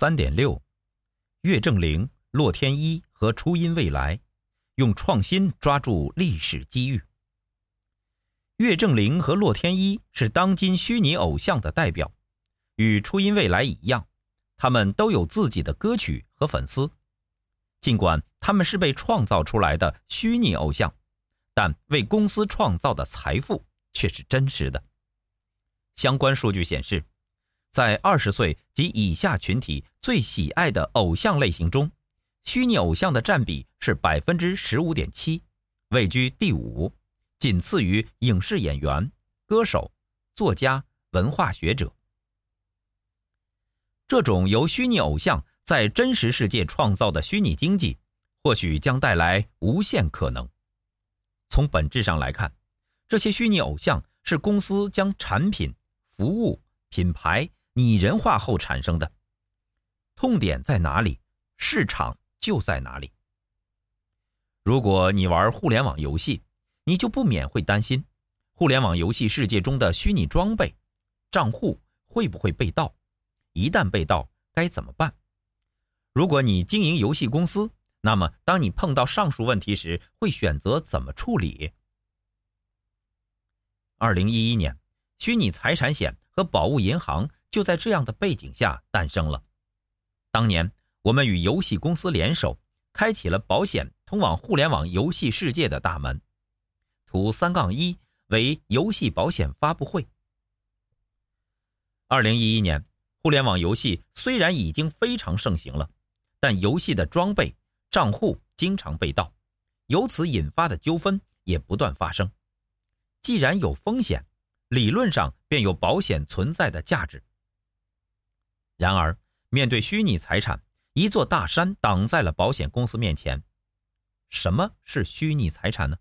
三点六，岳正陵、洛天依和初音未来，用创新抓住历史机遇。岳正陵和洛天依是当今虚拟偶像的代表，与初音未来一样，他们都有自己的歌曲和粉丝。尽管他们是被创造出来的虚拟偶像，但为公司创造的财富却是真实的。相关数据显示，在二十岁及以下群体最喜爱的偶像类型中，虚拟偶像的占比是百分之十五点七，位居第五，仅次于影视演员、歌手、作家、文化学者。这种由虚拟偶像在真实世界创造的虚拟经济，或许将带来无限可能。从本质上来看，这些虚拟偶像是公司将产品、服务、品牌。拟人化后产生的痛点在哪里，市场就在哪里。如果你玩互联网游戏，你就不免会担心，互联网游戏世界中的虚拟装备、账户会不会被盗？一旦被盗，该怎么办？如果你经营游戏公司，那么当你碰到上述问题时，会选择怎么处理？二零一一年，虚拟财产险和宝物银行。就在这样的背景下诞生了。当年，我们与游戏公司联手，开启了保险通往互联网游戏世界的大门。图三杠一为游戏保险发布会。二零一一年，互联网游戏虽然已经非常盛行了，但游戏的装备、账户经常被盗，由此引发的纠纷也不断发生。既然有风险，理论上便有保险存在的价值。然而，面对虚拟财产，一座大山挡在了保险公司面前。什么是虚拟财产呢？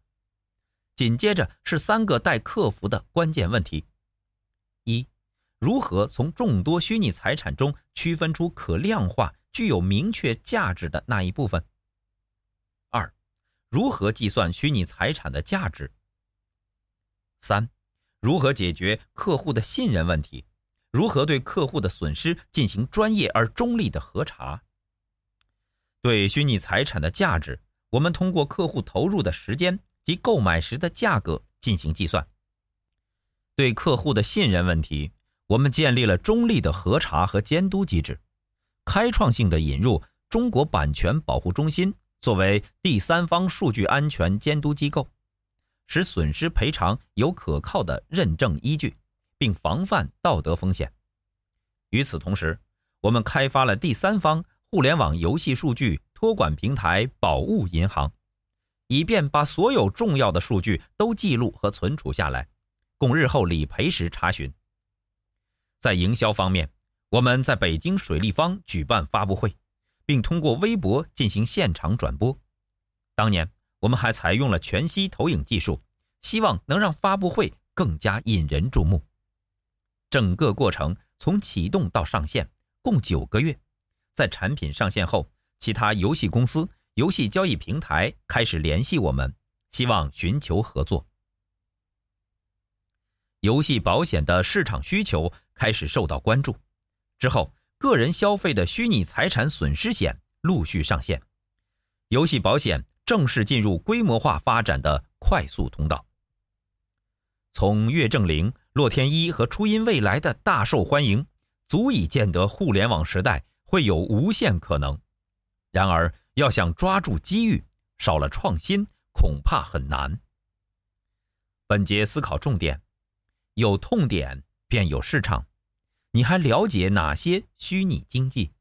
紧接着是三个待克服的关键问题：一、如何从众多虚拟财产中区分出可量化、具有明确价值的那一部分？二、如何计算虚拟财产的价值？三、如何解决客户的信任问题？如何对客户的损失进行专业而中立的核查？对虚拟财产的价值，我们通过客户投入的时间及购买时的价格进行计算。对客户的信任问题，我们建立了中立的核查和监督机制，开创性的引入中国版权保护中心作为第三方数据安全监督机构，使损失赔偿有可靠的认证依据。并防范道德风险。与此同时，我们开发了第三方互联网游戏数据托管平台宝物银行，以便把所有重要的数据都记录和存储下来，供日后理赔时查询。在营销方面，我们在北京水立方举办发布会，并通过微博进行现场转播。当年，我们还采用了全息投影技术，希望能让发布会更加引人注目。整个过程从启动到上线共九个月，在产品上线后，其他游戏公司、游戏交易平台开始联系我们，希望寻求合作。游戏保险的市场需求开始受到关注，之后个人消费的虚拟财产损失险陆续上线，游戏保险正式进入规模化发展的快速通道。从岳正陵。洛天依和初音未来的大受欢迎，足以见得互联网时代会有无限可能。然而，要想抓住机遇，少了创新，恐怕很难。本节思考重点：有痛点便有市场。你还了解哪些虚拟经济？